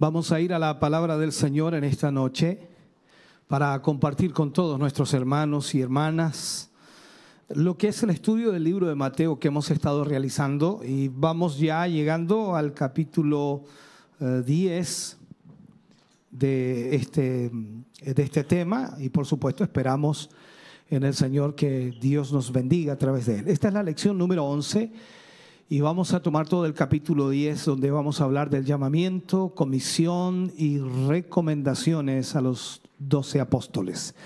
Vamos a ir a la palabra del Señor en esta noche para compartir con todos nuestros hermanos y hermanas lo que es el estudio del libro de Mateo que hemos estado realizando y vamos ya llegando al capítulo 10 eh, de este, de este tema y por supuesto esperamos en el Señor que Dios nos bendiga a través de él. Esta es la lección número 11 y vamos a tomar todo el capítulo 10 donde vamos a hablar del llamamiento, comisión y recomendaciones a los doce apóstoles.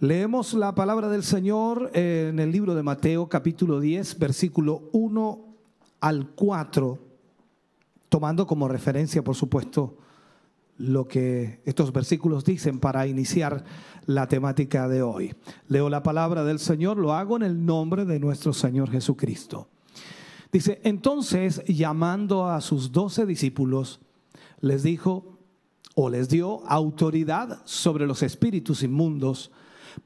Leemos la palabra del Señor en el libro de Mateo capítulo 10 versículo 1 al 4, tomando como referencia por supuesto lo que estos versículos dicen para iniciar la temática de hoy. Leo la palabra del Señor, lo hago en el nombre de nuestro Señor Jesucristo. Dice, entonces llamando a sus doce discípulos, les dijo o les dio autoridad sobre los espíritus inmundos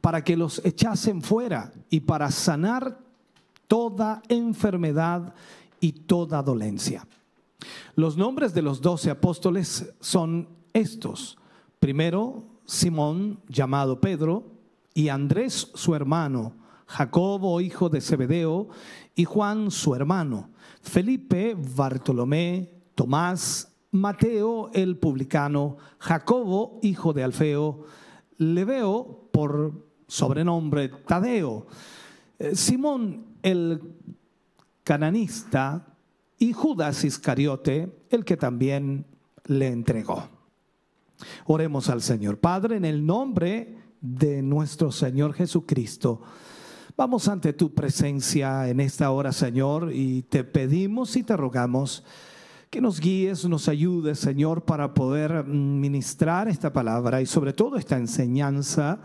para que los echasen fuera y para sanar toda enfermedad y toda dolencia. Los nombres de los doce apóstoles son estos. Primero, Simón, llamado Pedro, y Andrés, su hermano, Jacobo, hijo de Zebedeo, y Juan su hermano, Felipe, Bartolomé, Tomás, Mateo el publicano, Jacobo, hijo de Alfeo, Leveo por sobrenombre Tadeo, eh, Simón el cananista y Judas Iscariote, el que también le entregó. Oremos al Señor. Padre, en el nombre de nuestro Señor Jesucristo, Vamos ante tu presencia en esta hora, Señor, y te pedimos y te rogamos que nos guíes, nos ayudes, Señor, para poder ministrar esta palabra y sobre todo esta enseñanza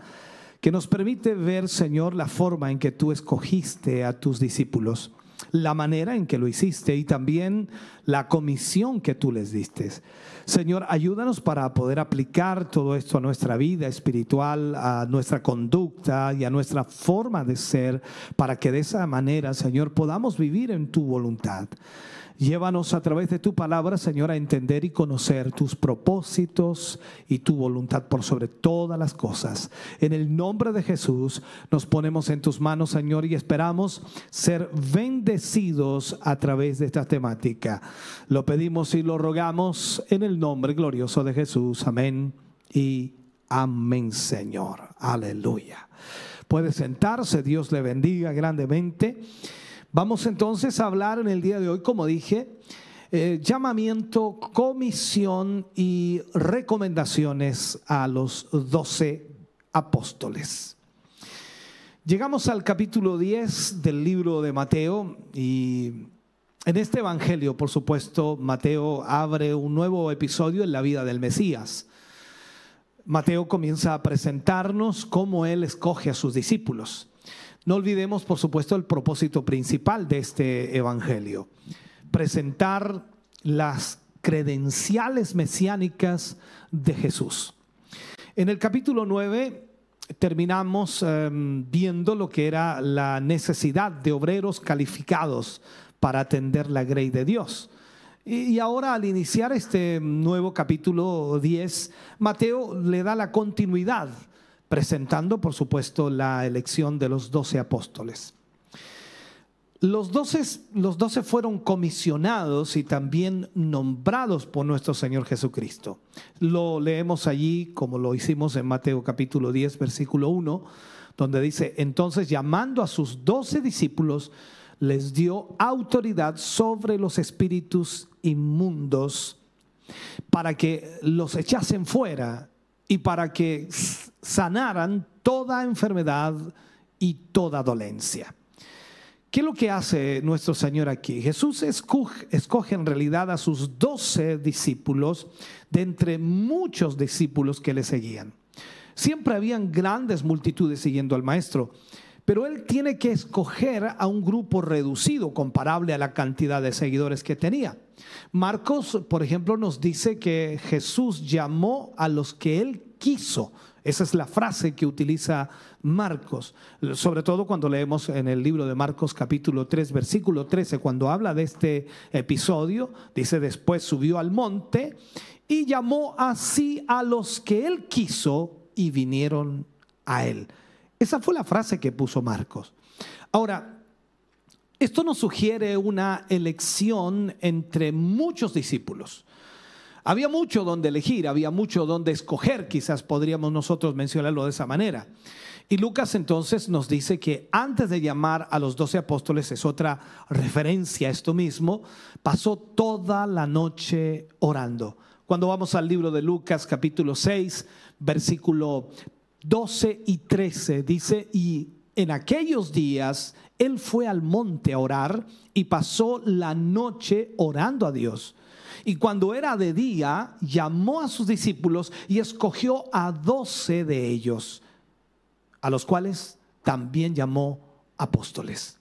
que nos permite ver, Señor, la forma en que tú escogiste a tus discípulos, la manera en que lo hiciste y también la comisión que tú les diste. Señor, ayúdanos para poder aplicar todo esto a nuestra vida espiritual, a nuestra conducta y a nuestra forma de ser, para que de esa manera, Señor, podamos vivir en tu voluntad. Llévanos a través de tu palabra, Señor, a entender y conocer tus propósitos y tu voluntad por sobre todas las cosas. En el nombre de Jesús nos ponemos en tus manos, Señor, y esperamos ser bendecidos a través de esta temática. Lo pedimos y lo rogamos en el nombre glorioso de Jesús. Amén y amén, Señor. Aleluya. Puede sentarse, Dios le bendiga grandemente. Vamos entonces a hablar en el día de hoy, como dije, eh, llamamiento, comisión y recomendaciones a los doce apóstoles. Llegamos al capítulo 10 del libro de Mateo y en este Evangelio, por supuesto, Mateo abre un nuevo episodio en la vida del Mesías. Mateo comienza a presentarnos cómo él escoge a sus discípulos. No olvidemos, por supuesto, el propósito principal de este Evangelio, presentar las credenciales mesiánicas de Jesús. En el capítulo 9 terminamos em, viendo lo que era la necesidad de obreros calificados para atender la grey de Dios. Y ahora al iniciar este nuevo capítulo 10, Mateo le da la continuidad presentando, por supuesto, la elección de los doce apóstoles. Los doce, los doce fueron comisionados y también nombrados por nuestro Señor Jesucristo. Lo leemos allí como lo hicimos en Mateo capítulo 10, versículo 1, donde dice, entonces llamando a sus doce discípulos, les dio autoridad sobre los espíritus inmundos para que los echasen fuera y para que sanaran toda enfermedad y toda dolencia. ¿Qué es lo que hace nuestro Señor aquí? Jesús escoge, en realidad a sus doce discípulos de entre muchos discípulos que le seguían. Siempre habían grandes multitudes siguiendo al Maestro, pero él tiene que escoger a un grupo reducido comparable a la cantidad de seguidores que tenía. Marcos, por ejemplo, nos dice que Jesús llamó a los que él quiso. Esa es la frase que utiliza Marcos, sobre todo cuando leemos en el libro de Marcos capítulo 3, versículo 13, cuando habla de este episodio, dice después subió al monte y llamó así a los que él quiso y vinieron a él. Esa fue la frase que puso Marcos. Ahora, esto nos sugiere una elección entre muchos discípulos. Había mucho donde elegir, había mucho donde escoger, quizás podríamos nosotros mencionarlo de esa manera. Y Lucas entonces nos dice que antes de llamar a los doce apóstoles, es otra referencia a esto mismo, pasó toda la noche orando. Cuando vamos al libro de Lucas capítulo 6, versículo 12 y 13, dice, y en aquellos días él fue al monte a orar y pasó la noche orando a Dios. Y cuando era de día, llamó a sus discípulos y escogió a doce de ellos, a los cuales también llamó apóstoles.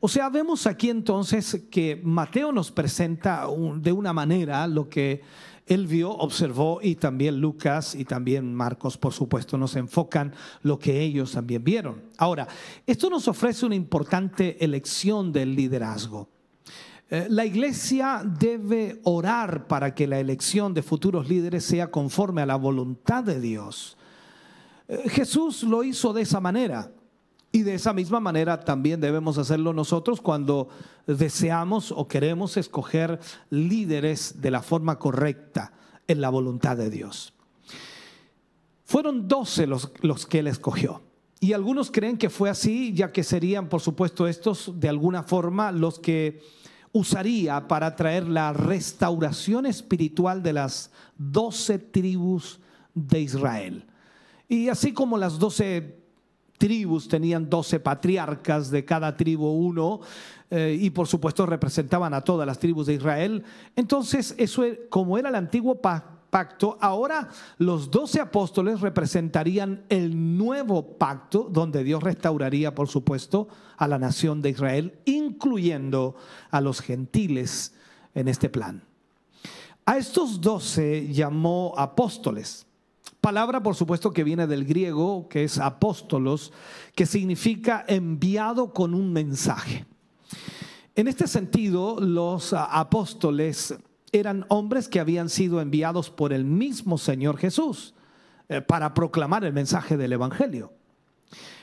O sea, vemos aquí entonces que Mateo nos presenta de una manera lo que él vio, observó y también Lucas y también Marcos, por supuesto, nos enfocan lo que ellos también vieron. Ahora, esto nos ofrece una importante elección del liderazgo. Eh, la iglesia debe orar para que la elección de futuros líderes sea conforme a la voluntad de Dios. Eh, Jesús lo hizo de esa manera. Y de esa misma manera también debemos hacerlo nosotros cuando deseamos o queremos escoger líderes de la forma correcta en la voluntad de Dios. Fueron doce los, los que él escogió. Y algunos creen que fue así, ya que serían, por supuesto, estos de alguna forma los que usaría para traer la restauración espiritual de las doce tribus de Israel. Y así como las doce tribus tenían doce patriarcas, de cada tribu uno, eh, y por supuesto representaban a todas las tribus de Israel, entonces eso como era el antiguo pacto, pacto, ahora los doce apóstoles representarían el nuevo pacto donde Dios restauraría, por supuesto, a la nación de Israel, incluyendo a los gentiles en este plan. A estos doce llamó apóstoles. Palabra, por supuesto, que viene del griego, que es apóstolos, que significa enviado con un mensaje. En este sentido, los apóstoles eran hombres que habían sido enviados por el mismo Señor Jesús eh, para proclamar el mensaje del Evangelio.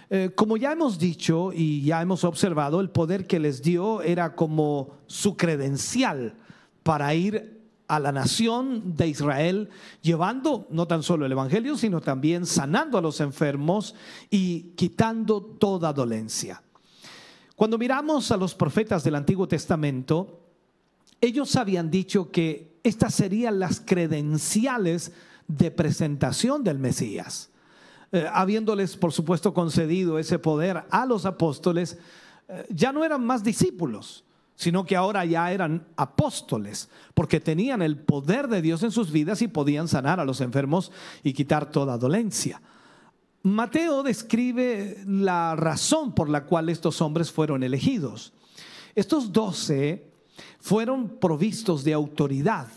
Eh, como ya hemos dicho y ya hemos observado, el poder que les dio era como su credencial para ir a la nación de Israel, llevando no tan solo el Evangelio, sino también sanando a los enfermos y quitando toda dolencia. Cuando miramos a los profetas del Antiguo Testamento, ellos habían dicho que estas serían las credenciales de presentación del Mesías. Eh, habiéndoles, por supuesto, concedido ese poder a los apóstoles, eh, ya no eran más discípulos, sino que ahora ya eran apóstoles, porque tenían el poder de Dios en sus vidas y podían sanar a los enfermos y quitar toda dolencia. Mateo describe la razón por la cual estos hombres fueron elegidos. Estos doce fueron provistos de autoridad.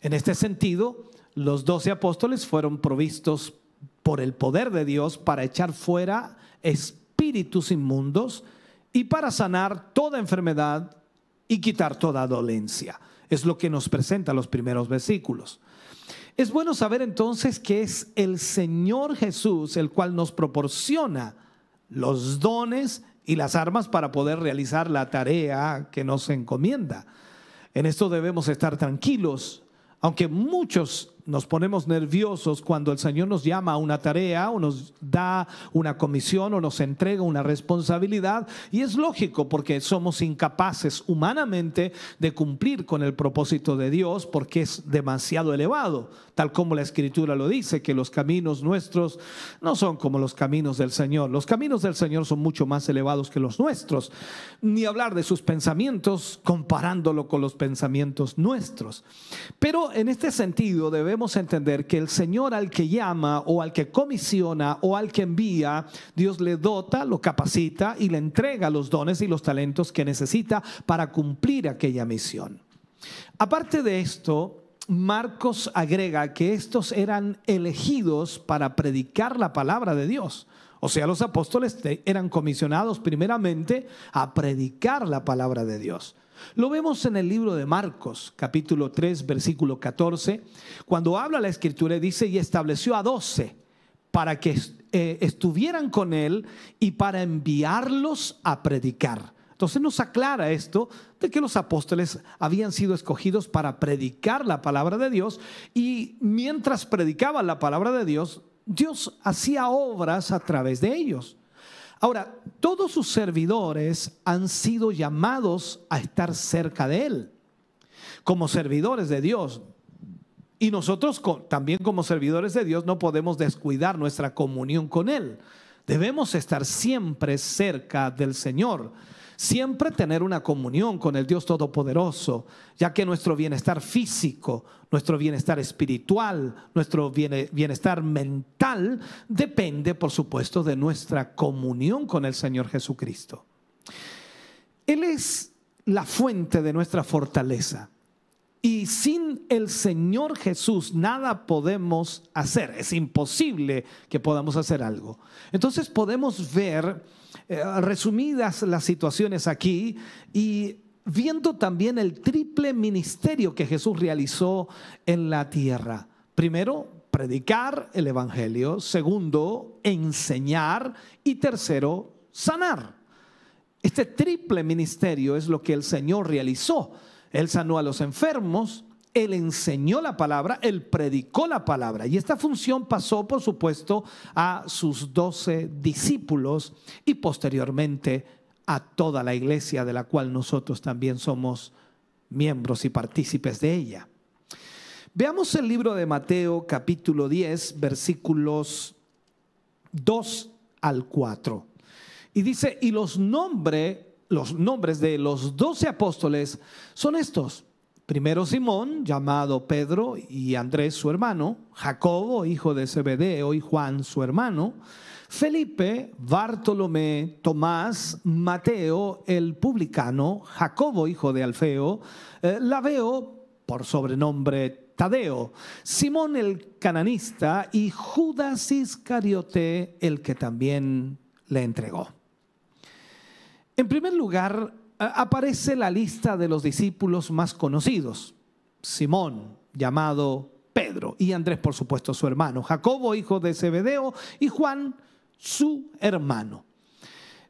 En este sentido, los doce apóstoles fueron provistos por el poder de Dios para echar fuera espíritus inmundos y para sanar toda enfermedad y quitar toda dolencia. Es lo que nos presenta los primeros versículos. Es bueno saber entonces que es el Señor Jesús el cual nos proporciona los dones y las armas para poder realizar la tarea que nos encomienda. En esto debemos estar tranquilos, aunque muchos nos ponemos nerviosos cuando el Señor nos llama a una tarea o nos da una comisión o nos entrega una responsabilidad. Y es lógico porque somos incapaces humanamente de cumplir con el propósito de Dios porque es demasiado elevado, tal como la Escritura lo dice, que los caminos nuestros no son como los caminos del Señor. Los caminos del Señor son mucho más elevados que los nuestros. Ni hablar de sus pensamientos comparándolo con los pensamientos nuestros. Pero en este sentido debemos entender que el Señor al que llama o al que comisiona o al que envía, Dios le dota, lo capacita y le entrega los dones y los talentos que necesita para cumplir aquella misión. Aparte de esto, Marcos agrega que estos eran elegidos para predicar la palabra de Dios. O sea, los apóstoles eran comisionados primeramente a predicar la palabra de Dios. Lo vemos en el libro de Marcos, capítulo 3, versículo 14, cuando habla la escritura y dice, y estableció a doce para que eh, estuvieran con él y para enviarlos a predicar. Entonces nos aclara esto de que los apóstoles habían sido escogidos para predicar la palabra de Dios y mientras predicaban la palabra de Dios, Dios hacía obras a través de ellos. Ahora, todos sus servidores han sido llamados a estar cerca de Él, como servidores de Dios. Y nosotros también como servidores de Dios no podemos descuidar nuestra comunión con Él. Debemos estar siempre cerca del Señor siempre tener una comunión con el Dios Todopoderoso, ya que nuestro bienestar físico, nuestro bienestar espiritual, nuestro bienestar mental depende, por supuesto, de nuestra comunión con el Señor Jesucristo. Él es la fuente de nuestra fortaleza. Y sin el Señor Jesús nada podemos hacer. Es imposible que podamos hacer algo. Entonces podemos ver eh, resumidas las situaciones aquí y viendo también el triple ministerio que Jesús realizó en la tierra. Primero, predicar el Evangelio. Segundo, enseñar. Y tercero, sanar. Este triple ministerio es lo que el Señor realizó. Él sanó a los enfermos, él enseñó la palabra, él predicó la palabra. Y esta función pasó, por supuesto, a sus doce discípulos y posteriormente a toda la iglesia de la cual nosotros también somos miembros y partícipes de ella. Veamos el libro de Mateo capítulo 10 versículos 2 al 4. Y dice, y los, nombres, los nombres de los doce apóstoles son estos. Primero Simón, llamado Pedro, y Andrés su hermano, Jacobo, hijo de Zebedeo, y Juan su hermano, Felipe, Bartolomé, Tomás, Mateo, el publicano, Jacobo, hijo de Alfeo, eh, Laveo, por sobrenombre Tadeo, Simón el cananista y Judas Iscariote, el que también le entregó. En primer lugar, aparece la lista de los discípulos más conocidos. Simón, llamado Pedro, y Andrés, por supuesto, su hermano, Jacobo, hijo de Zebedeo, y Juan, su hermano.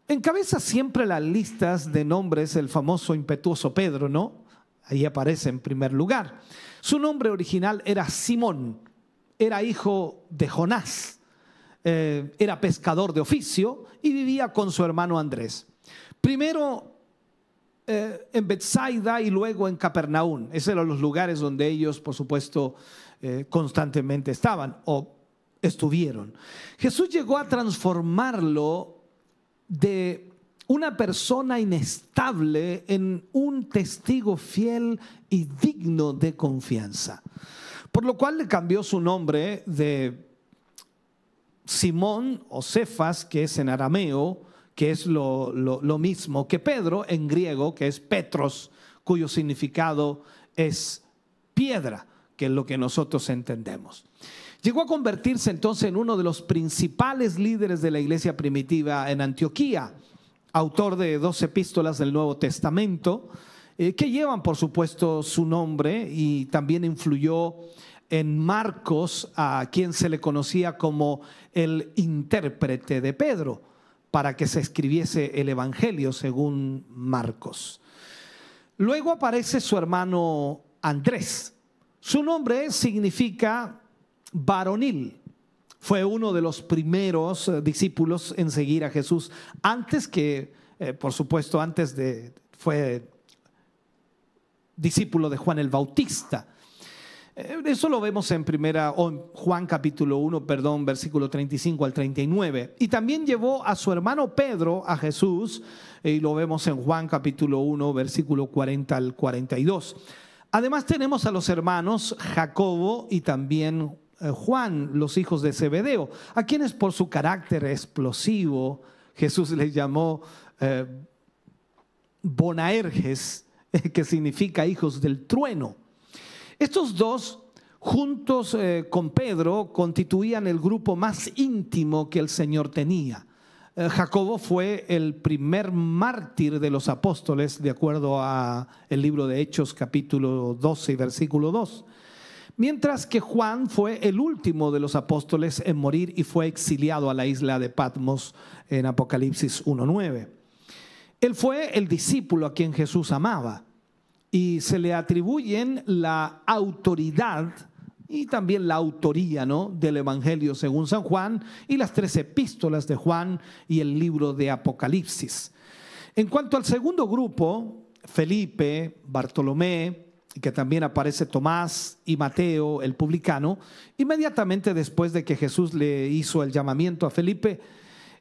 Encabeza siempre las listas de nombres el famoso impetuoso Pedro, ¿no? Ahí aparece en primer lugar. Su nombre original era Simón, era hijo de Jonás, eh, era pescador de oficio y vivía con su hermano Andrés. Primero eh, en Bethsaida y luego en Capernaum. Esos eran los lugares donde ellos, por supuesto, eh, constantemente estaban o estuvieron. Jesús llegó a transformarlo de una persona inestable en un testigo fiel y digno de confianza. Por lo cual le cambió su nombre de Simón o Cefas, que es en arameo, que es lo, mismo que Pedro en griego, que es Petros, cuyo significado es piedra, que es lo que nosotros entendemos. Llegó a convertirse entonces en uno de los principales líderes de la iglesia primitiva en Antioquía, autor de dos epístolas del Nuevo Testamento, eh, que llevan por supuesto su nombre y también influyó en Marcos, a quien se le conocía como el intérprete de Pedro para que se escribiese el Evangelio según Marcos. Luego aparece su hermano Andrés, Su nombre significa varonil. Fue uno de los primeros eh, discípulos en seguir a Jesús, antes que, eh, por supuesto, antes de, fue discípulo de Juan el Bautista. Eh, eso lo vemos en primera, Juan capítulo 1, perdón, versículo 35 al 39. Y también llevó a su hermano Pedro a Jesús, y lo vemos en Juan capítulo 1, versículo 40 al 42. Además tenemos a los hermanos Jacobo y también eh, Juan, los hijos de Zebedeo, a quienes por su carácter explosivo Jesús les llamó eh, Bonaerges, que significa hijos del trueno. Estos dos, juntos eh, con Pedro, constituían el grupo más íntimo que el Señor tenía. Jacobo fue el primer mártir de los apóstoles, de acuerdo a el libro de Hechos capítulo 12 y versículo 2 mientras que Juan fue el último de los apóstoles en morir y fue exiliado a la isla de Patmos en Apocalipsis 1.9. Él fue el discípulo a quien Jesús amaba y se le atribuyen la autoridad y también la autoría ¿no? del Evangelio según San Juan y las tres epístolas de Juan y el libro de Apocalipsis. En cuanto al segundo grupo, Felipe, Bartolomé, que también aparece Tomás y Mateo, el publicano, inmediatamente después de que Jesús le hizo el llamamiento a Felipe,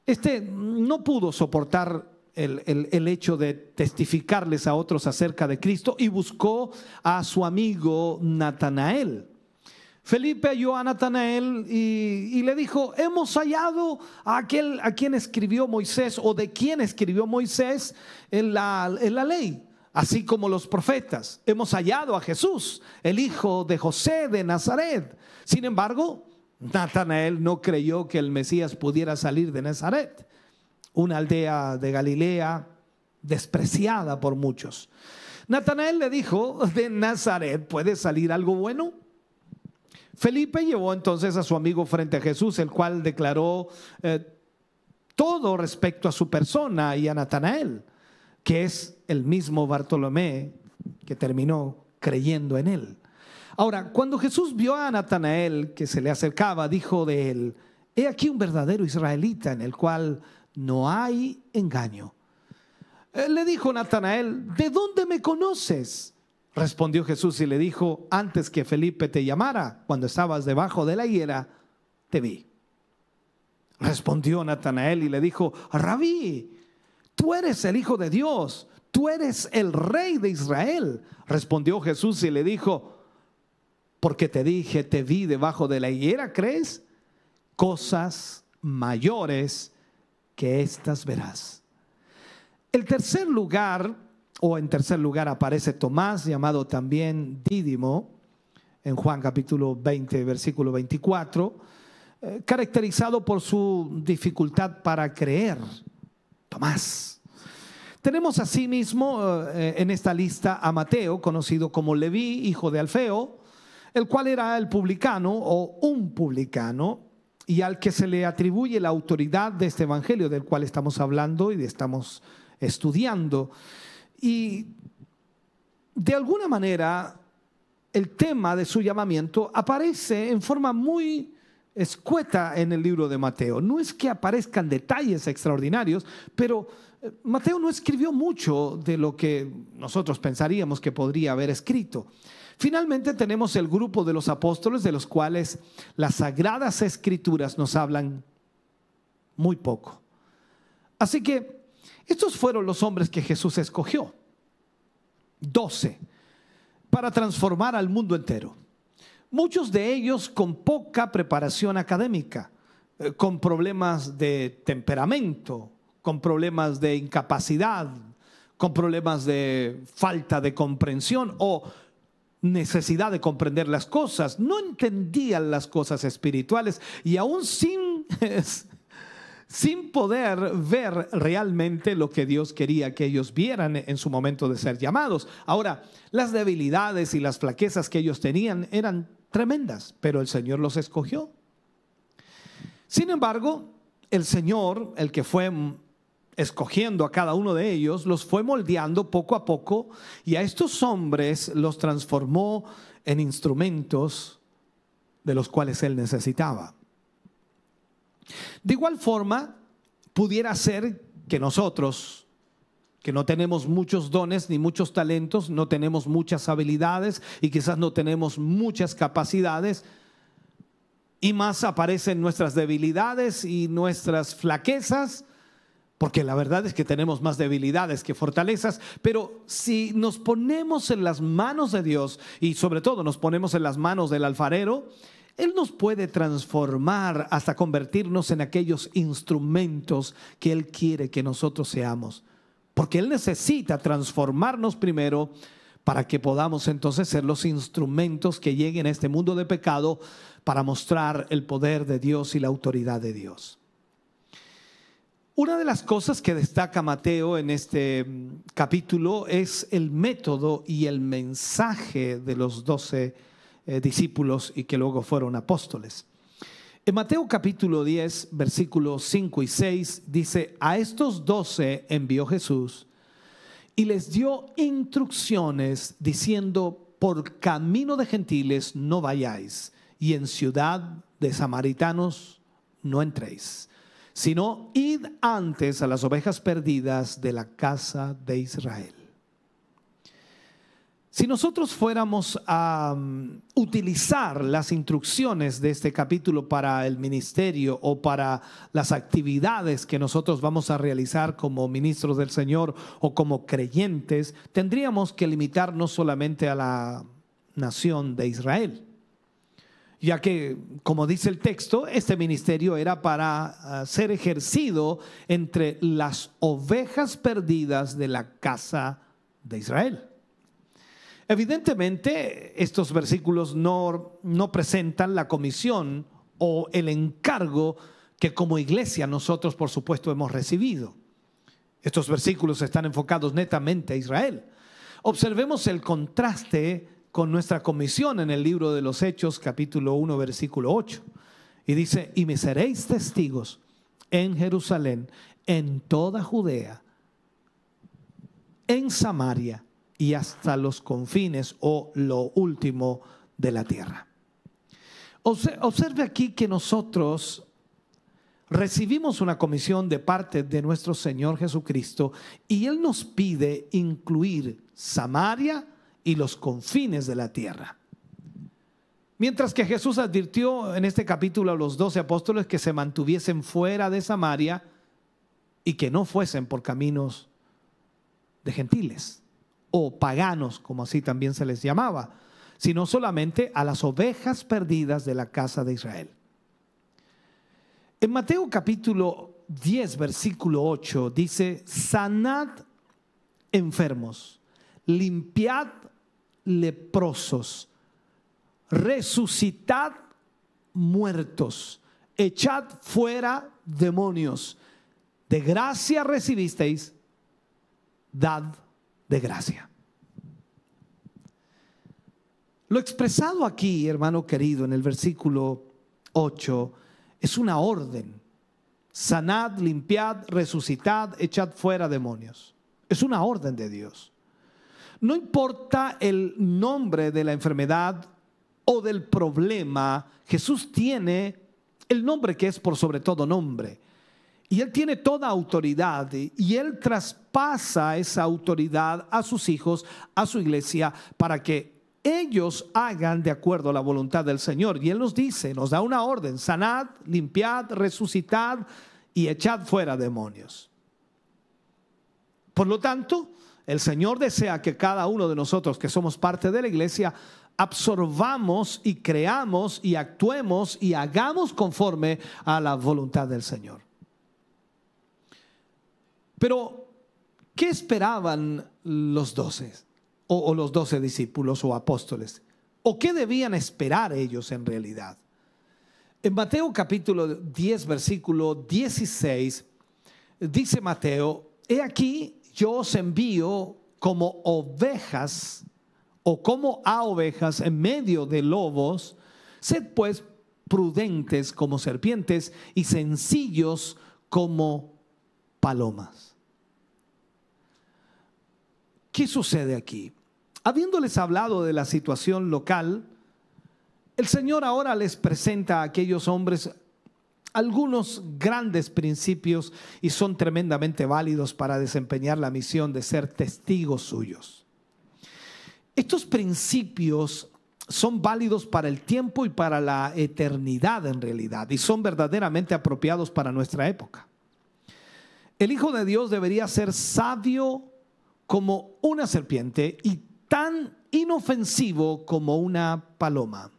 este no pudo soportar el, hecho de testificarles a otros acerca de Cristo y buscó a su amigo Natanael. Felipe halló a Natanael y, y, le dijo, hemos hallado a aquel a quien escribió Moisés o de quien escribió Moisés en la, en la ley así como los profetas. Hemos hallado a Jesús, el hijo de José de Nazaret. Sin embargo, Natanael no creyó que el Mesías pudiera salir de Nazaret, una aldea de Galilea despreciada por muchos. Natanael le dijo, de Nazaret puede salir algo bueno. Felipe llevó entonces a su amigo frente a Jesús, el cual declaró eh, todo respecto a su persona y a Natanael que es el mismo Bartolomé que terminó creyendo en él. Ahora, cuando Jesús vio a Natanael que se le acercaba, dijo de él, he aquí un verdadero israelita en el cual no hay engaño. Le dijo Natanael, ¿de dónde me conoces? Respondió Jesús y le dijo, antes que Felipe te llamara, cuando estabas debajo de la higuera, te vi. Respondió Natanael y le dijo, rabí, tú eres el Hijo de Dios, tú eres el Rey de Israel. Respondió Jesús y le dijo, porque te dije, te vi debajo de la higuera, ¿crees? Cosas mayores que estas verás. El tercer lugar, o en tercer lugar aparece Tomás, llamado también Dídimo, en Juan capítulo 20, versículo 24, eh, caracterizado por su dificultad para creer. Tomás. Tenemos asimismo eh, en esta lista a Mateo, conocido como Leví, hijo de Alfeo, el cual era el publicano o un publicano y al que se le atribuye la autoridad de este evangelio del cual estamos hablando y estamos estudiando. Y de alguna manera el tema de su llamamiento aparece en forma muy escueta en el libro de Mateo. No es que aparezcan detalles extraordinarios, pero eh, Mateo no escribió mucho de lo que nosotros pensaríamos que podría haber escrito. Finalmente tenemos el grupo de los apóstoles de los cuales las sagradas escrituras nos hablan muy poco. Así que estos fueron los hombres que Jesús escogió. Doce, para transformar al mundo entero muchos de ellos con poca preparación académica, eh, con problemas de temperamento, con problemas de incapacidad, con problemas de falta de comprensión o necesidad de comprender las cosas, no entendían las cosas espirituales y aún sin, sin poder ver realmente lo que Dios quería que ellos vieran en su momento de ser llamados. Ahora, las debilidades y las flaquezas que ellos tenían eran tremendas, pero el Señor los escogió. Sin embargo, el Señor, el que fue escogiendo a cada uno de ellos, los fue moldeando poco a poco y a estos hombres los transformó en instrumentos de los cuales él necesitaba. De igual forma, pudiera ser que nosotros, que no tenemos muchos dones ni muchos talentos, no tenemos muchas habilidades y quizás no tenemos muchas capacidades, y más aparecen nuestras debilidades y nuestras flaquezas, porque la verdad es que tenemos más debilidades que fortalezas, pero si nos ponemos en las manos de Dios y sobre todo nos ponemos en las manos del alfarero, Él nos puede transformar hasta convertirnos en aquellos instrumentos que Él quiere que nosotros seamos, porque Él necesita transformarnos primero para que podamos entonces ser los instrumentos que lleguen a este mundo de pecado para mostrar el poder de Dios y la autoridad de Dios. Una de las cosas que destaca Mateo en este mm, capítulo es el método y el mensaje de los doce eh, discípulos y que luego fueron apóstoles. En Mateo capítulo 10, versículos 5 y 6 dice, a estos doce envió Jesús y les dio instrucciones diciendo, por camino de gentiles no vayáis y en ciudad de samaritanos no entréis sino id antes a las ovejas perdidas de la casa de Israel. Si nosotros fuéramos a um, utilizar las instrucciones de este capítulo para el ministerio o para las actividades que nosotros vamos a realizar como ministros del Señor o como creyentes, tendríamos que limitarnos solamente a la nación de Israel ya que, como dice el texto, este ministerio era para ah, ser ejercido entre las ovejas perdidas de la casa de Israel. Evidentemente, estos versículos no, no presentan la comisión o el encargo que como iglesia nosotros, por supuesto, hemos recibido. Estos versículos están enfocados netamente a Israel. Observemos el contraste con nuestra comisión en el libro de los Hechos, capítulo 1, versículo 8. Y dice, y me seréis testigos en Jerusalén, en toda Judea, en Samaria y hasta los confines o lo último de la tierra. Observe aquí que nosotros recibimos una comisión de parte de nuestro Señor Jesucristo y Él nos pide incluir Samaria, y los confines de la tierra. Mientras que Jesús advirtió en este capítulo a los doce apóstoles que se mantuviesen fuera de Samaria y que no fuesen por caminos de gentiles o paganos, como así también se les llamaba, sino solamente a las ovejas perdidas de la casa de Israel. En Mateo capítulo 10, versículo 8 dice, sanad enfermos, limpiad leprosos, resucitad muertos, echad fuera demonios. De gracia recibisteis, dad de gracia. Lo expresado aquí, hermano querido, en el versículo 8, es una orden. Sanad, limpiad, resucitad, echad fuera demonios. Es una orden de Dios. No importa el nombre de la enfermedad o del problema, Jesús tiene el nombre que es por sobre todo nombre. Y Él tiene toda autoridad y Él traspasa esa autoridad a sus hijos, a su iglesia, para que ellos hagan de acuerdo a la voluntad del Señor. Y Él nos dice, nos da una orden, sanad, limpiad, resucitad y echad fuera demonios. Por lo tanto, el Señor desea que cada uno de nosotros que somos parte de la iglesia absorbamos y creamos y actuemos y hagamos conforme a la voluntad del Señor. Pero, ¿qué esperaban los doce o, los doce discípulos o apóstoles? ¿O qué debían esperar ellos en realidad? En Mateo capítulo 10, versículo 16, dice Mateo, he aquí yo os envío como ovejas o como a ovejas en medio de lobos, sed pues prudentes como serpientes y sencillos como palomas. ¿Qué sucede aquí? Habiéndoles hablado de la situación local, el Señor ahora les presenta a aquellos hombres algunos grandes principios y son tremendamente válidos para desempeñar la misión de ser testigos suyos. Estos principios son válidos para el tiempo y para la eternidad en realidad y son verdaderamente apropiados para nuestra época. El Hijo de Dios debería ser sabio como una serpiente y tan inofensivo como una paloma.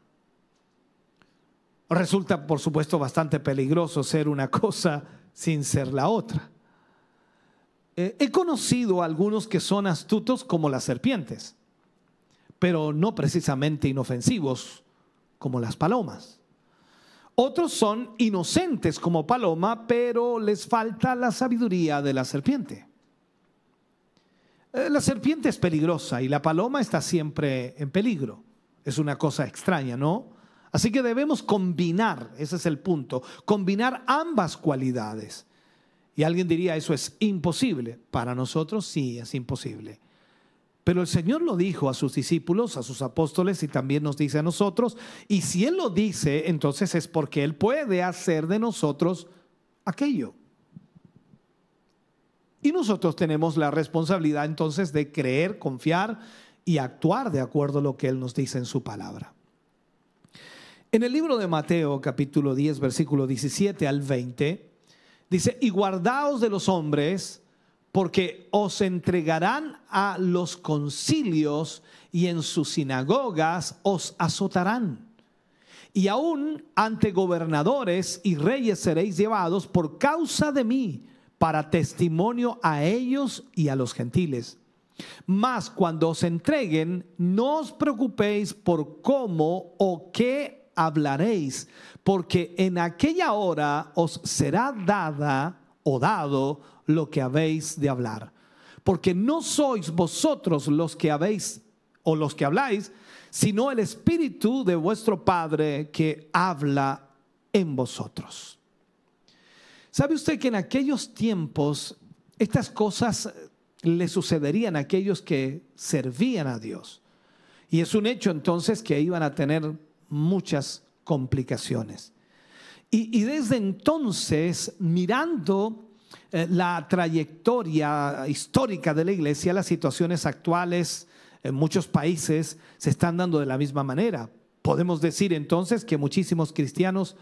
Resulta, por supuesto, bastante peligroso ser una cosa sin ser la otra. Eh, he conocido a algunos que son astutos como las serpientes pero no precisamente inofensivos como las palomas. Otros son inocentes como paloma, pero les falta la sabiduría de la serpiente. Eh, la serpiente es peligrosa y la paloma está siempre en peligro. Es una cosa extraña, ¿no? Así que debemos combinar, ese es el punto, combinar ambas cualidades. Y alguien diría, eso es imposible. Para nosotros sí es imposible. Pero el Señor lo dijo a sus discípulos, a sus apóstoles y también nos dice a nosotros. Y si Él lo dice, entonces es porque Él puede hacer de nosotros aquello. Y nosotros tenemos la responsabilidad entonces de creer, confiar y actuar de acuerdo a lo que Él nos dice en su palabra. En el libro de Mateo capítulo 10 versículo 17 al 20 dice, y guardaos de los hombres porque os entregarán a los concilios y en sus sinagogas os azotarán. Y aún ante gobernadores y reyes seréis llevados por causa de mí para testimonio a ellos y a los gentiles. Mas cuando os entreguen, no os preocupéis por cómo o qué hablaréis, porque en aquella hora os será dada o dado lo que habéis de hablar. Porque no sois vosotros los que habéis o los que habláis, sino el Espíritu de vuestro Padre que habla en vosotros. ¿Sabe usted que en aquellos tiempos estas cosas le sucederían a aquellos que servían a Dios? Y es un hecho entonces que iban a tener muchas complicaciones. Y, desde entonces, mirando eh, la trayectoria histórica de la iglesia, las situaciones actuales en muchos países se están dando de la misma manera. Podemos decir entonces que muchísimos cristianos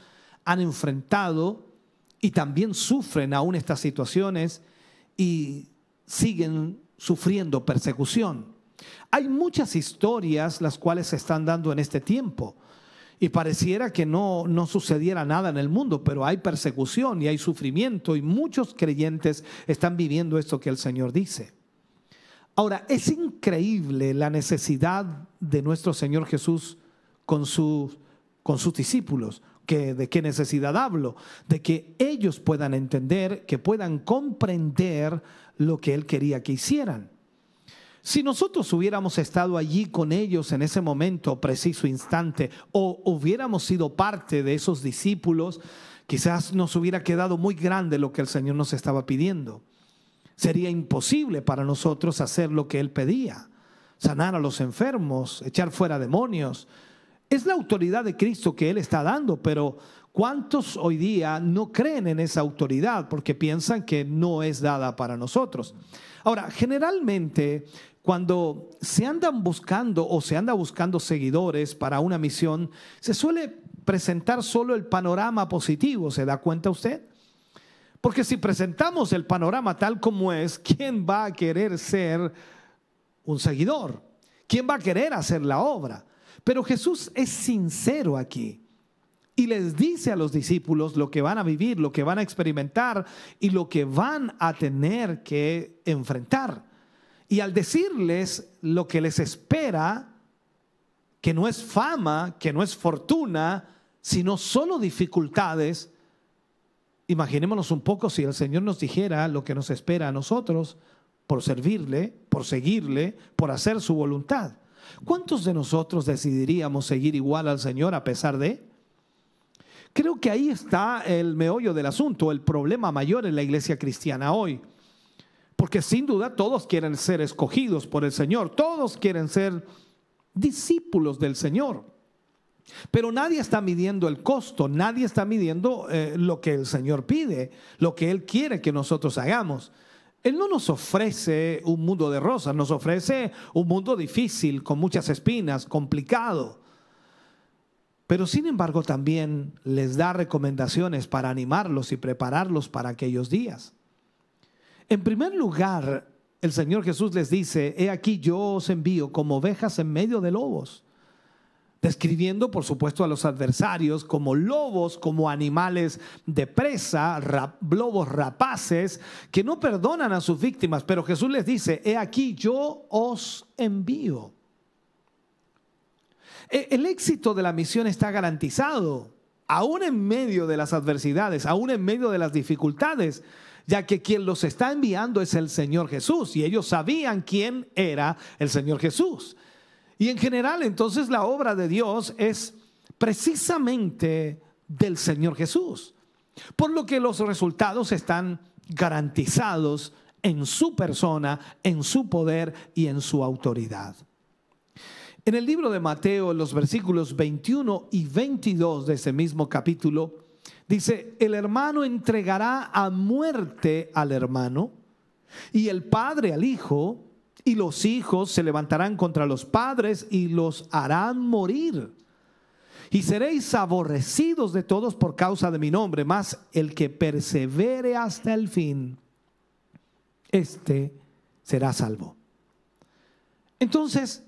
han enfrentado y también sufren aún estas situaciones y siguen sufriendo persecución. Hay muchas historias las cuales se están dando en este tiempo y pareciera que no, no sucediera nada en el mundo, pero hay persecución y hay sufrimiento y muchos creyentes están viviendo esto que el Señor dice. Ahora, es increíble la necesidad de nuestro Señor Jesús con, sus con sus discípulos. Que, ¿De qué necesidad hablo? De que ellos puedan entender, que puedan comprender lo que Él quería que hicieran. Si nosotros hubiéramos estado allí con ellos en ese momento, preciso instante, o hubiéramos sido parte de esos discípulos, quizás nos hubiera quedado muy grande lo que el Señor nos estaba pidiendo. Sería imposible para nosotros hacer lo que Él pedía, sanar a los enfermos, echar fuera demonios. Es la autoridad de Cristo que Él está dando, pero ¿cuántos hoy día no creen en esa autoridad porque piensan que no es dada para nosotros? Ahora, generalmente cuando se andan buscando o se anda buscando seguidores para una misión, se suele presentar solo el panorama positivo, ¿se da cuenta usted? Porque si presentamos el panorama tal como es, ¿quién va a querer ser un seguidor? ¿Quién va a querer hacer la obra? Pero Jesús es sincero aquí y les dice a los discípulos lo que van a vivir, lo que van a experimentar y lo que van a tener que enfrentar. Y al decirles lo que les espera, que no es fama, que no es fortuna, sino solo dificultades, imaginémonos un poco si el Señor nos dijera lo que nos espera a nosotros por servirle, por seguirle, por hacer su voluntad. ¿Cuántos de nosotros decidiríamos seguir igual al Señor a pesar de? Creo que ahí está el meollo del asunto, el problema mayor en la iglesia cristiana hoy. Porque sin duda todos quieren ser escogidos por el Señor, todos quieren ser discípulos del Señor. Pero nadie está midiendo el costo, nadie está midiendo eh, lo que el Señor pide, lo que Él quiere que nosotros hagamos. Él no nos ofrece un mundo de rosas, nos ofrece un mundo difícil, con muchas espinas, complicado. Pero sin embargo también les da recomendaciones para animarlos y prepararlos para aquellos días. En primer lugar, el Señor Jesús les dice, he aquí yo os envío como ovejas en medio de lobos describiendo por supuesto a los adversarios como lobos, como animales de presa, lobos rapaces, que no perdonan a sus víctimas, pero Jesús les dice, he aquí yo os envío. E, el éxito de la misión está garantizado, aún en medio de las adversidades, aún en medio de las dificultades, ya que quien los está enviando es el Señor Jesús y ellos sabían quién era el Señor Jesús. Y en general entonces la obra de Dios es precisamente del Señor Jesús. Por lo que los resultados están garantizados en su persona, en su poder y en su autoridad. En el libro de Mateo, los versículos 21 y 22 de ese mismo capítulo, dice, el hermano entregará a muerte al hermano y el padre al hijo y los hijos se levantarán contra los padres y los harán morir. Y seréis aborrecidos de todos por causa de mi nombre, mas el que persevere hasta el fin, este será salvo. Entonces,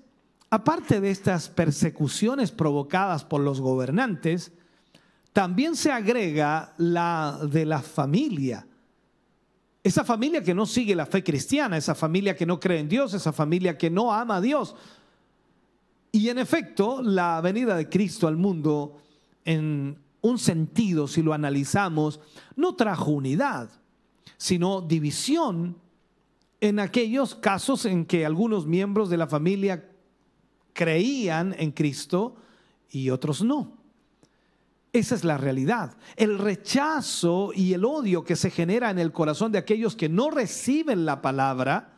aparte de estas persecuciones provocadas por los gobernantes, también se agrega la de la familia esa familia que no sigue la fe cristiana, esa familia que no cree en Dios, esa familia que no ama a Dios. Y en efecto, la venida de Cristo al mundo, en un sentido, si lo analizamos, no trajo unidad, sino división en aquellos casos en que algunos miembros de la familia creían en Cristo y otros no. Esa es la realidad. El rechazo y el odio que se genera en el corazón de aquellos que no reciben la palabra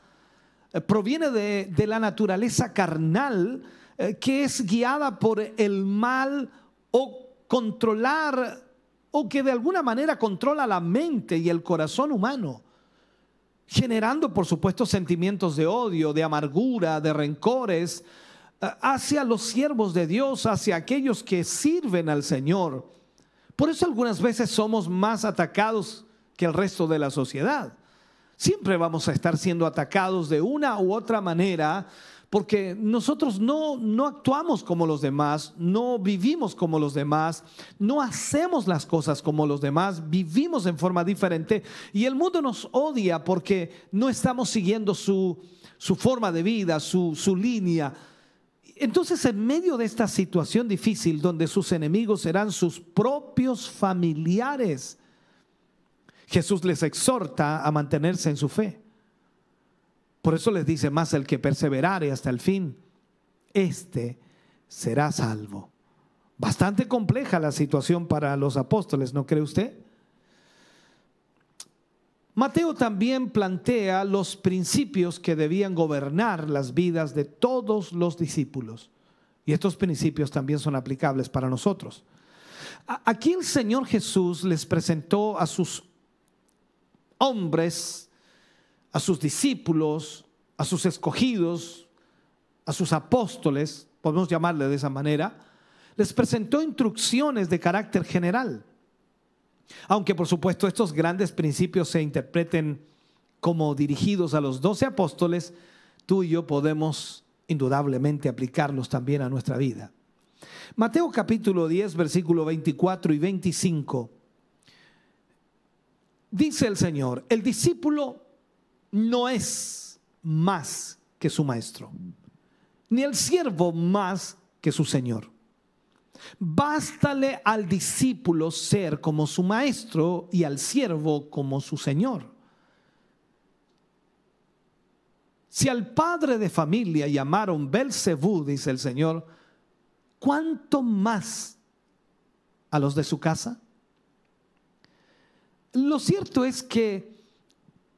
eh, proviene de, la naturaleza carnal eh, que es guiada por el mal o controlar o que de alguna manera controla la mente y el corazón humano, generando por supuesto sentimientos de odio, de amargura, de rencores, hacia los siervos de Dios, hacia aquellos que sirven al Señor. Por eso algunas veces somos más atacados que el resto de la sociedad. Siempre vamos a estar siendo atacados de una u otra manera porque nosotros no, no actuamos como los demás, no vivimos como los demás, no hacemos las cosas como los demás, vivimos en forma diferente y el mundo nos odia porque no estamos siguiendo su, su forma de vida, su, su línea entonces, en medio de esta situación difícil, donde sus enemigos serán sus propios familiares, Jesús les exhorta a mantenerse en su fe. Por eso les dice más el que perseverare hasta el fin, este será salvo. Bastante compleja la situación para los apóstoles, ¿no cree usted? Mateo también plantea los principios que debían gobernar las vidas de todos los discípulos. Y estos principios también son aplicables para nosotros. Aquí el Señor Jesús les presentó a sus hombres, a sus discípulos, a sus escogidos, a sus apóstoles, podemos llamarle de esa manera, les presentó instrucciones de carácter general aunque por supuesto estos grandes principios se interpreten como dirigidos a los doce apóstoles, tú y yo podemos indudablemente aplicarlos también a nuestra vida. Mateo capítulo 10, versículo 24 y 25. Dice el Señor, el discípulo no es más que su maestro, ni el siervo más que su Señor. Bástale al discípulo ser como su maestro y al siervo como su señor. Si al padre de familia llamaron Belcebú, dice el Señor, ¿cuánto más a los de su casa? Lo cierto es que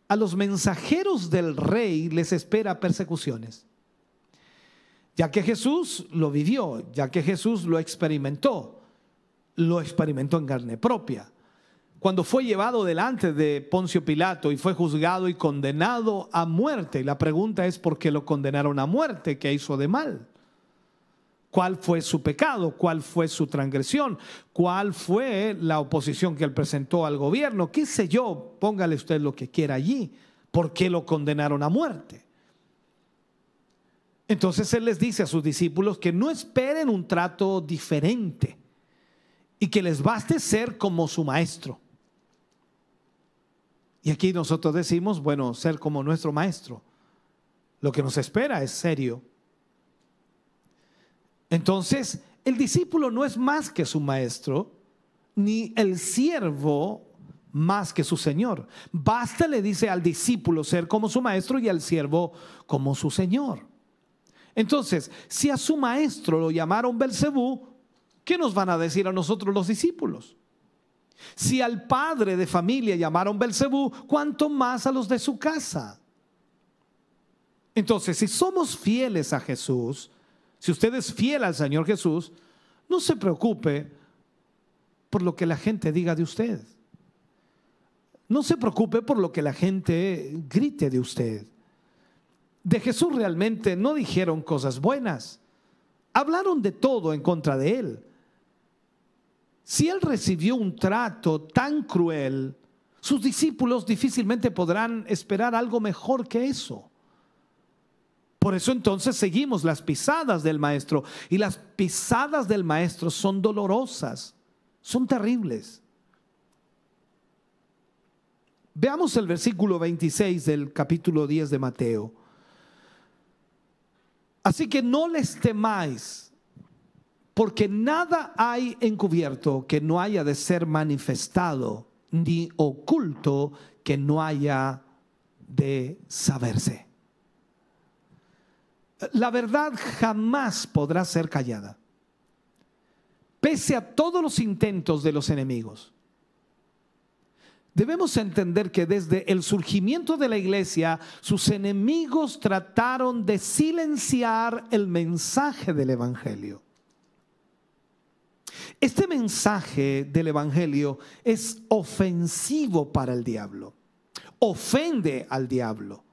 a los mensajeros del rey les espera persecuciones, ya que Jesús lo vivió, ya que Jesús lo experimentó, lo experimentó en carne propia. Cuando fue llevado delante de Poncio Pilato y fue juzgado y condenado a muerte, la pregunta es por qué lo condenaron a muerte, qué hizo de mal cuál fue su pecado, cuál fue su transgresión, cuál fue la oposición que él presentó al gobierno, qué sé yo, póngale usted lo que quiera allí, por qué lo condenaron a muerte. Entonces él les dice a sus discípulos que no esperen un trato diferente y que les baste ser como su maestro. Y aquí nosotros decimos, bueno, ser como nuestro maestro. Lo que nos espera es serio entonces, el discípulo no es más que su maestro, ni el siervo más que su señor. Basta, le dice al discípulo, ser como su maestro y al siervo como su señor. Entonces, si a su maestro lo llamaron Belcebú, ¿qué nos van a decir a nosotros los discípulos? Si al padre de familia llamaron Belcebú, ¿cuánto más a los de su casa? Entonces, si somos fieles a Jesús, si usted es fiel al Señor Jesús, no se preocupe por lo que la gente diga de usted. No se preocupe por lo que la gente grite de usted. De Jesús realmente no dijeron cosas buenas. Hablaron de todo en contra de él. Si él recibió un trato tan cruel, sus discípulos difícilmente podrán esperar algo mejor que eso. Por eso entonces seguimos las pisadas del maestro. Y las pisadas del maestro son dolorosas, son terribles. Veamos el versículo 26 del capítulo 10 de Mateo. Así que no les temáis, porque nada hay encubierto que no haya de ser manifestado, ni oculto que no haya de saberse la verdad jamás podrá ser callada, pese a todos los intentos de los enemigos. Debemos entender que desde el surgimiento de la iglesia, sus enemigos trataron de silenciar el mensaje del Evangelio. Este mensaje del Evangelio es ofensivo para el diablo, ofende al diablo.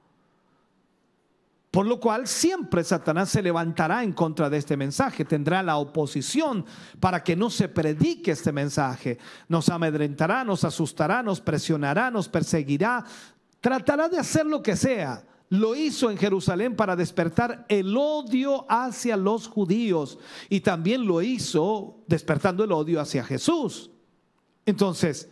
Por lo cual siempre Satanás se levantará en contra de este mensaje, tendrá la oposición para que no se predique este mensaje. Nos amedrentará, nos asustará, nos presionará, nos perseguirá, tratará de hacer lo que sea. Lo hizo en Jerusalén para despertar el odio hacia los judíos y también lo hizo despertando el odio hacia Jesús. Entonces,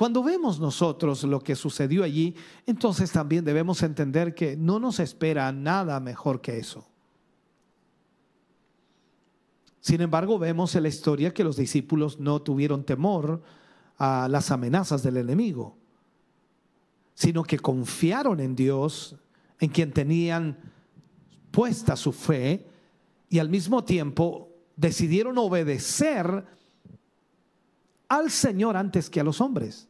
cuando vemos nosotros lo que sucedió allí, entonces también debemos entender que no nos espera nada mejor que eso. Sin embargo, vemos en la historia que los discípulos no tuvieron temor a las amenazas del enemigo, sino que confiaron en Dios, en quien tenían puesta su fe, y al mismo tiempo decidieron obedecer al Señor antes que a los hombres.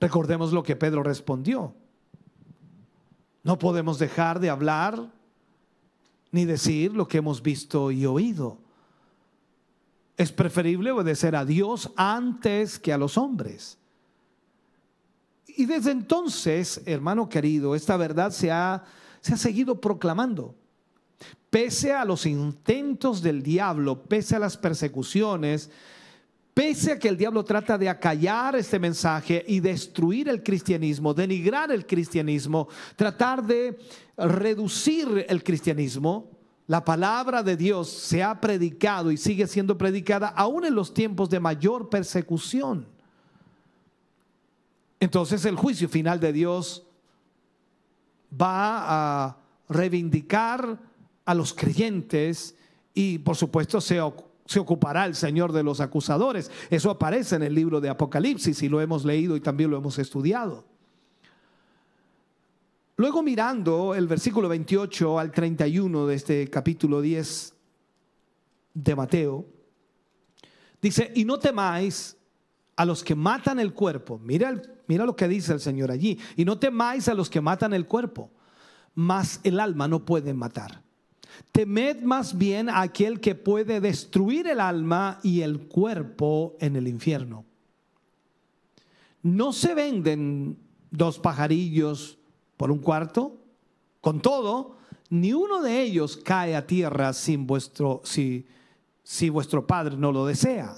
Recordemos lo que Pedro respondió. No podemos dejar de hablar ni decir lo que hemos visto y oído. Es preferible obedecer a Dios antes que a los hombres. Y desde entonces, hermano querido, esta verdad se ha, se ha seguido proclamando. Pese a los intentos del diablo, pese a las persecuciones, Pese a que el diablo trata de acallar este mensaje y destruir el cristianismo, denigrar el cristianismo, tratar de reducir el cristianismo, la palabra de Dios se ha predicado y sigue siendo predicada aún en los tiempos de mayor persecución. Entonces el juicio final de Dios va a reivindicar a los creyentes y por supuesto se se ocupará el Señor de los acusadores. Eso aparece en el libro de Apocalipsis y lo hemos leído y también lo hemos estudiado. Luego mirando el versículo 28 al 31 de este capítulo 10 de Mateo, Dice, y no temáis a los que matan el cuerpo. Mira, mira lo que dice el Señor allí. Y no temáis a los que matan el cuerpo, mas el alma no puede matar. Temed más bien a aquel que puede destruir el alma y el cuerpo en el infierno. No se venden dos pajarillos por un cuarto. Con todo, ni uno de ellos cae a tierra sin vuestro, si, si vuestro Padre no lo desea.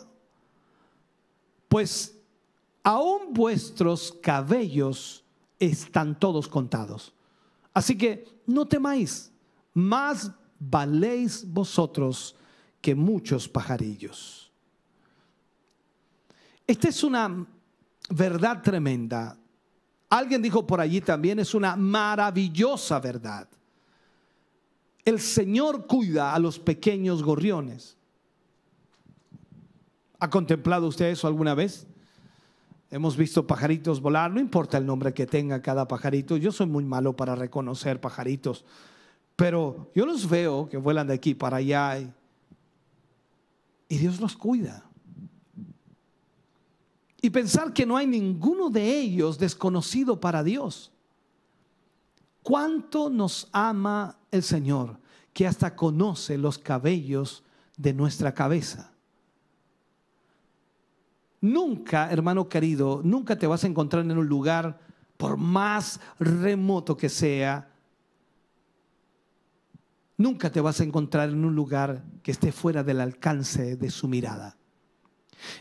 Pues aún vuestros cabellos están todos contados. Así que no temáis, más valéis vosotros que muchos pajarillos. Esta es una verdad tremenda. Alguien dijo por allí también, es una maravillosa verdad. El Señor cuida a los pequeños gorriones. ¿Ha contemplado usted eso alguna vez? Hemos visto pajaritos volar, no importa el nombre que tenga cada pajarito. Yo soy muy malo para reconocer pajaritos, pero yo los veo que vuelan de aquí para allá y, y Dios los cuida. Y pensar que no hay ninguno de ellos desconocido para Dios. ¿Cuánto nos ama el Señor que hasta conoce los cabellos de nuestra cabeza? Nunca, hermano querido, nunca te vas a encontrar en un lugar, por más remoto que sea, nunca te vas a encontrar en un lugar que esté fuera del alcance de su mirada.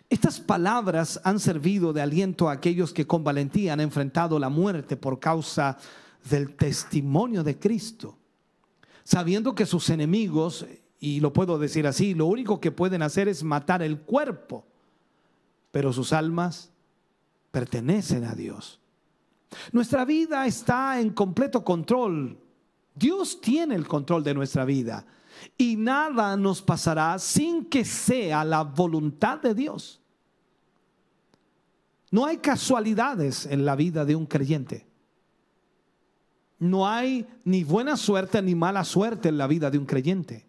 Estas palabras han servido de aliento a aquellos que con valentía han enfrentado la muerte por causa del testimonio de Cristo, sabiendo que sus enemigos, y lo puedo decir así, lo único que pueden hacer es matar el cuerpo pero sus almas pertenecen a Dios. Nuestra vida está en completo control. Dios tiene el control de nuestra vida y nada nos pasará sin que sea la voluntad de Dios. No hay casualidades en la vida de un creyente. No hay ni buena suerte ni mala suerte en la vida de un creyente.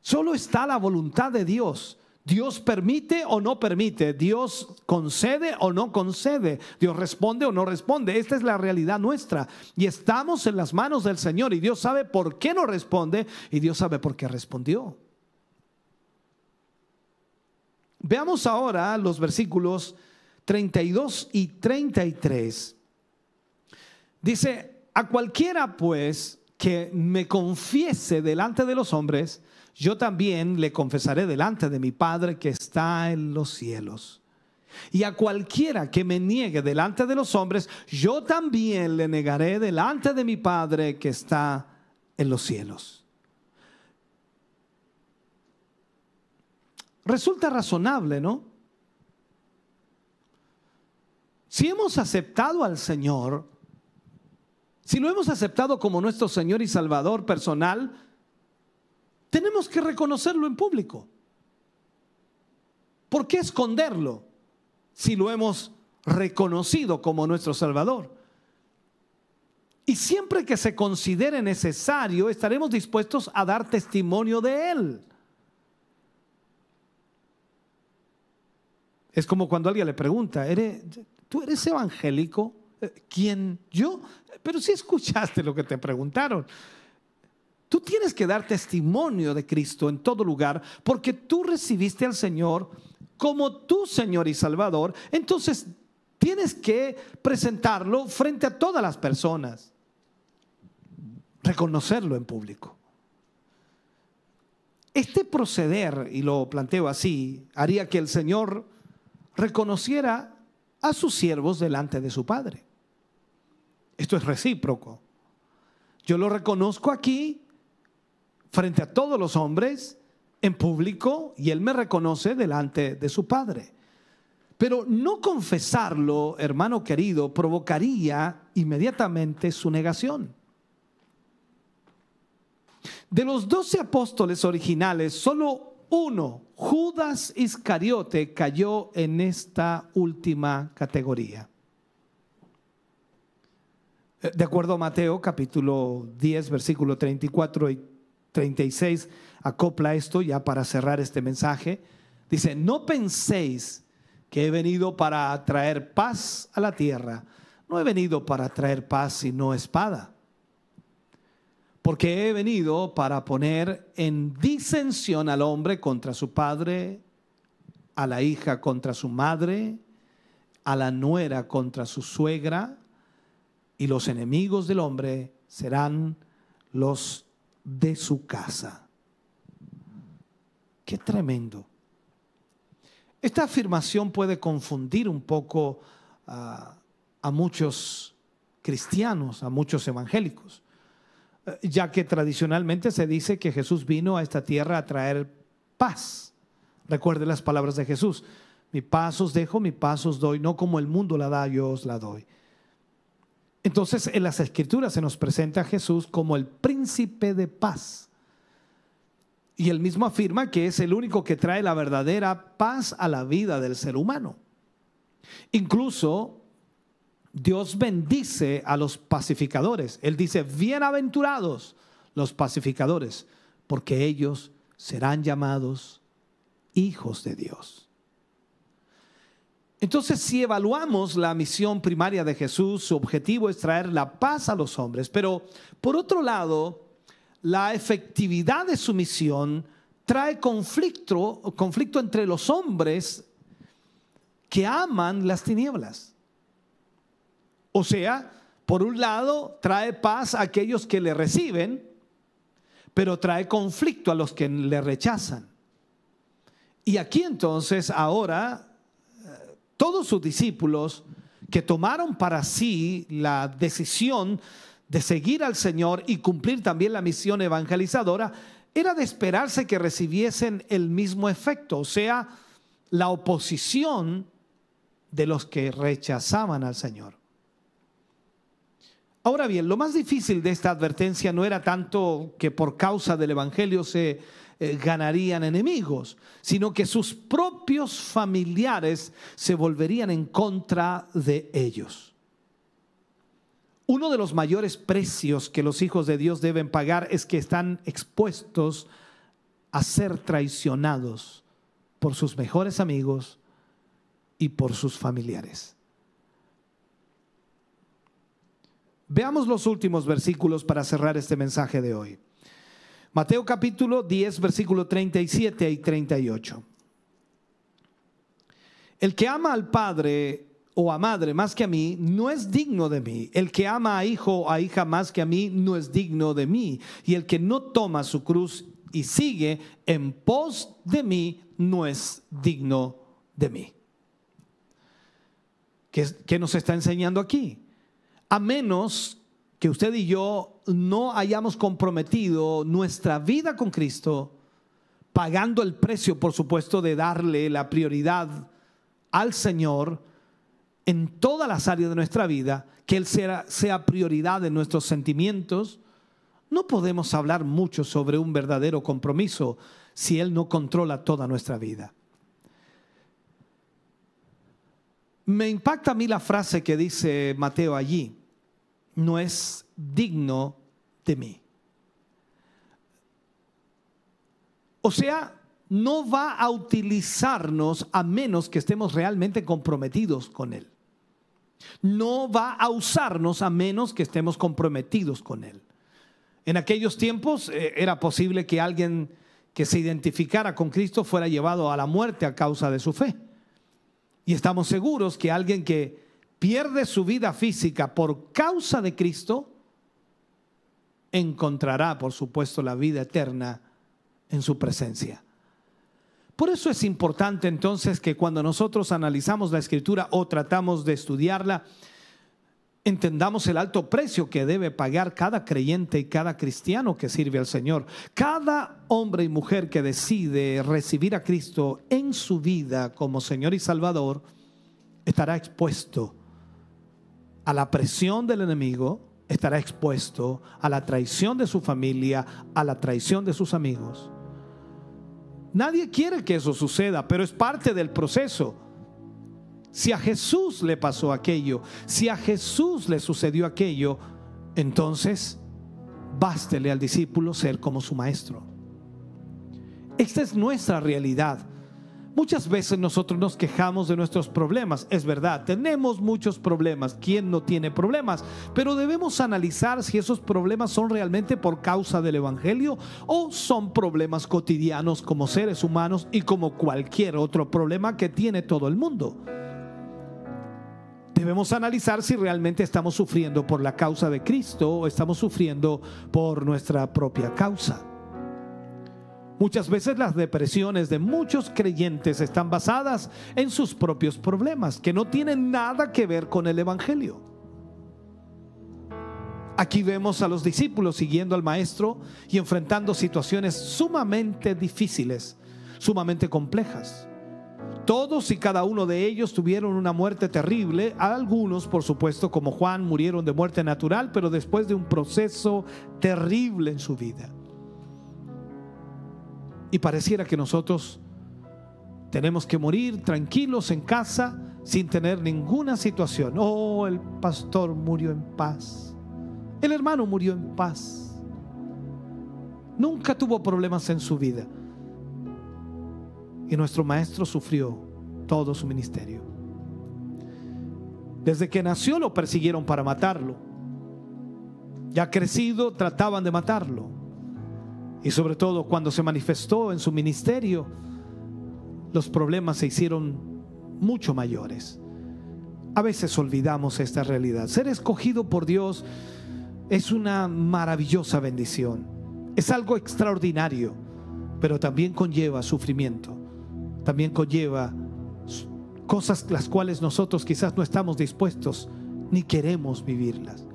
Solo está la voluntad de Dios Dios permite o no permite, Dios concede o no concede, Dios responde o no responde. Esta es la realidad nuestra. Y estamos en las manos del Señor y Dios sabe por qué no responde y Dios sabe por qué respondió. Veamos ahora los versículos 32 y 33. Dice, a cualquiera pues que me confiese delante de los hombres, yo también le confesaré delante de mi Padre que está en los cielos. Y a cualquiera que me niegue delante de los hombres, yo también le negaré delante de mi Padre que está en los cielos. Resulta razonable, ¿no? Si hemos aceptado al Señor, si lo hemos aceptado como nuestro Señor y Salvador personal, tenemos que reconocerlo en público. ¿Por qué esconderlo si lo hemos reconocido como nuestro Salvador? Y siempre que se considere necesario, estaremos dispuestos a dar testimonio de Él. Es como cuando alguien le pregunta, ¿tú eres evangélico? Eh, ¿Quién? ¿Yo? Pero si escuchaste lo que te preguntaron. Tú tienes que dar testimonio de Cristo en todo lugar porque tú recibiste al Señor como tu Señor y Salvador. Entonces tienes que presentarlo frente a todas las personas. Reconocerlo en público. Este proceder, y lo planteo así, haría que el Señor reconociera a sus siervos delante de su Padre. Esto es recíproco. Yo lo reconozco aquí frente a todos los hombres, en público, y él me reconoce delante de su Padre. Pero no confesarlo, hermano querido, provocaría inmediatamente su negación. De los doce apóstoles originales, solo uno, Judas Iscariote, cayó en esta última categoría. De acuerdo a Mateo capítulo 10, versículo 34 y 36 acopla esto ya para cerrar este mensaje. Dice, no penséis que he venido para traer paz a la tierra. No he venido para traer paz sino espada. Porque he venido para poner en disensión al hombre contra su padre, a la hija contra su madre, a la nuera contra su suegra, y los enemigos del hombre serán los de su casa. Qué tremendo. Esta afirmación puede confundir un poco a, a muchos cristianos, a muchos evangélicos, eh, ya que tradicionalmente se dice que Jesús vino a esta tierra a traer paz. Recuerde las palabras de Jesús. Mi paz os dejo, mi paz os doy, no como el mundo la da, yo os la doy. Entonces en las escrituras se nos presenta a Jesús como el príncipe de paz. Y él mismo afirma que es el único que trae la verdadera paz a la vida del ser humano. Incluso Dios bendice a los pacificadores. Él dice, bienaventurados los pacificadores, porque ellos serán llamados hijos de Dios. Entonces, si evaluamos la misión primaria de Jesús, su objetivo es traer la paz a los hombres, pero por otro lado, la efectividad de su misión trae conflicto, conflicto entre los hombres que aman las tinieblas. O sea, por un lado, trae paz a aquellos que le reciben, pero trae conflicto a los que le rechazan. Y aquí entonces, ahora, todos sus discípulos que tomaron para sí la decisión de seguir al Señor y cumplir también la misión evangelizadora, era de esperarse que recibiesen el mismo efecto, o sea, la oposición de los que rechazaban al Señor. Ahora bien, lo más difícil de esta advertencia no era tanto que por causa del Evangelio se eh, ganarían enemigos, sino que sus propios familiares se volverían en contra de ellos. Uno de los mayores precios que los hijos de Dios deben pagar es que están expuestos a ser traicionados por sus mejores amigos y por sus familiares. Veamos los últimos versículos para cerrar este mensaje de hoy. Mateo capítulo 10, versículo 37 y 38. El que ama al padre o a madre más que a mí, no es digno de mí. El que ama a hijo o a hija más que a mí, no es digno de mí. Y el que no toma su cruz y sigue en pos de mí, no es digno de mí. ¿Qué, qué nos está enseñando aquí? A menos que usted y yo no hayamos comprometido nuestra vida con Cristo, pagando el precio, por supuesto, de darle la prioridad al Señor en todas las áreas de nuestra vida, que Él sea, sea prioridad en nuestros sentimientos, no podemos hablar mucho sobre un verdadero compromiso si Él no controla toda nuestra vida. Me impacta a mí la frase que dice Mateo allí no es digno de mí. O sea, no va a utilizarnos a menos que estemos realmente comprometidos con Él. No va a usarnos a menos que estemos comprometidos con Él. En aquellos tiempos eh, era posible que alguien que se identificara con Cristo fuera llevado a la muerte a causa de su fe. Y estamos seguros que alguien que pierde su vida física por causa de Cristo, encontrará, por supuesto, la vida eterna en su presencia. Por eso es importante entonces que cuando nosotros analizamos la escritura o tratamos de estudiarla, entendamos el alto precio que debe pagar cada creyente y cada cristiano que sirve al Señor. Cada hombre y mujer que decide recibir a Cristo en su vida como Señor y Salvador estará expuesto a la presión del enemigo, estará expuesto a la traición de su familia, a la traición de sus amigos. Nadie quiere que eso suceda, pero es parte del proceso. Si a Jesús le pasó aquello, si a Jesús le sucedió aquello, entonces bástele al discípulo ser como su maestro. Esta es nuestra realidad. Muchas veces nosotros nos quejamos de nuestros problemas. Es verdad, tenemos muchos problemas. ¿Quién no tiene problemas? Pero debemos analizar si esos problemas son realmente por causa del Evangelio o son problemas cotidianos como seres humanos y como cualquier otro problema que tiene todo el mundo. Debemos analizar si realmente estamos sufriendo por la causa de Cristo o estamos sufriendo por nuestra propia causa. Muchas veces las depresiones de muchos creyentes están basadas en sus propios problemas, que no tienen nada que ver con el Evangelio. Aquí vemos a los discípulos siguiendo al Maestro y enfrentando situaciones sumamente difíciles, sumamente complejas. Todos y cada uno de ellos tuvieron una muerte terrible. Algunos, por supuesto, como Juan, murieron de muerte natural, pero después de un proceso terrible en su vida. Y pareciera que nosotros tenemos que morir tranquilos en casa sin tener ninguna situación. Oh, el pastor murió en paz. El hermano murió en paz. Nunca tuvo problemas en su vida. Y nuestro maestro sufrió todo su ministerio. Desde que nació lo persiguieron para matarlo. Ya crecido trataban de matarlo. Y sobre todo cuando se manifestó en su ministerio, los problemas se hicieron mucho mayores. A veces olvidamos esta realidad. Ser escogido por Dios es una maravillosa bendición. Es algo extraordinario, pero también conlleva sufrimiento. También conlleva cosas las cuales nosotros quizás no estamos dispuestos ni queremos vivirlas.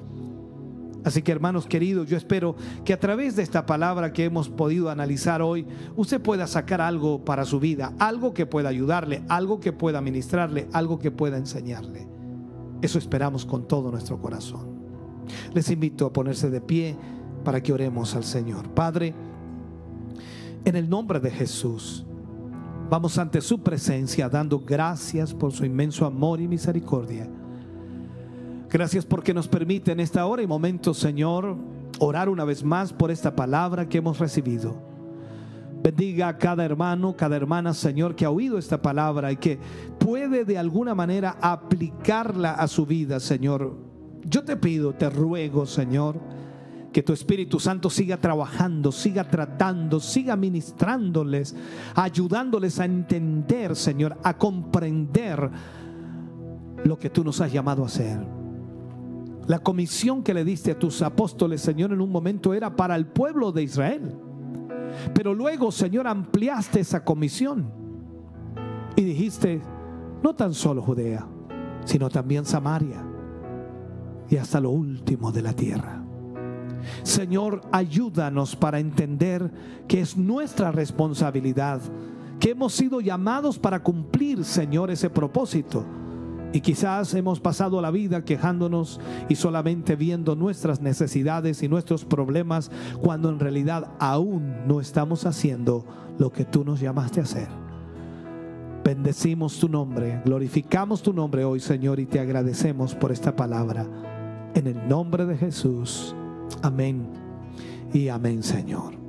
Así que hermanos queridos, yo espero que a través de esta palabra que hemos podido analizar hoy, usted pueda sacar algo para su vida, algo que pueda ayudarle, algo que pueda ministrarle, algo que pueda enseñarle. Eso esperamos con todo nuestro corazón. Les invito a ponerse de pie para que oremos al Señor. Padre, en el nombre de Jesús, vamos ante su presencia dando gracias por su inmenso amor y misericordia. Gracias porque nos permite en esta hora y momento, Señor, orar una vez más por esta palabra que hemos recibido. Bendiga a cada hermano, cada hermana, Señor, que ha oído esta palabra y que puede de alguna manera aplicarla a su vida, Señor. Yo te pido, te ruego, Señor, que tu Espíritu Santo siga trabajando, siga tratando, siga ministrándoles, ayudándoles a entender, Señor, a comprender lo que tú nos has llamado a hacer. La comisión que le diste a tus apóstoles, Señor, en un momento era para el pueblo de Israel. Pero luego, Señor, ampliaste esa comisión y dijiste, no tan solo Judea, sino también Samaria y hasta lo último de la tierra. Señor, ayúdanos para entender que es nuestra responsabilidad, que hemos sido llamados para cumplir, Señor, ese propósito y quizás hemos pasado la vida quejándonos y solamente viendo nuestras necesidades y nuestros problemas cuando en realidad aún no estamos haciendo lo que tú nos llamaste a hacer. Bendecimos tu nombre, glorificamos tu nombre hoy Señor y te agradecemos por esta palabra. En el nombre de Jesús. Amén y amén Señor.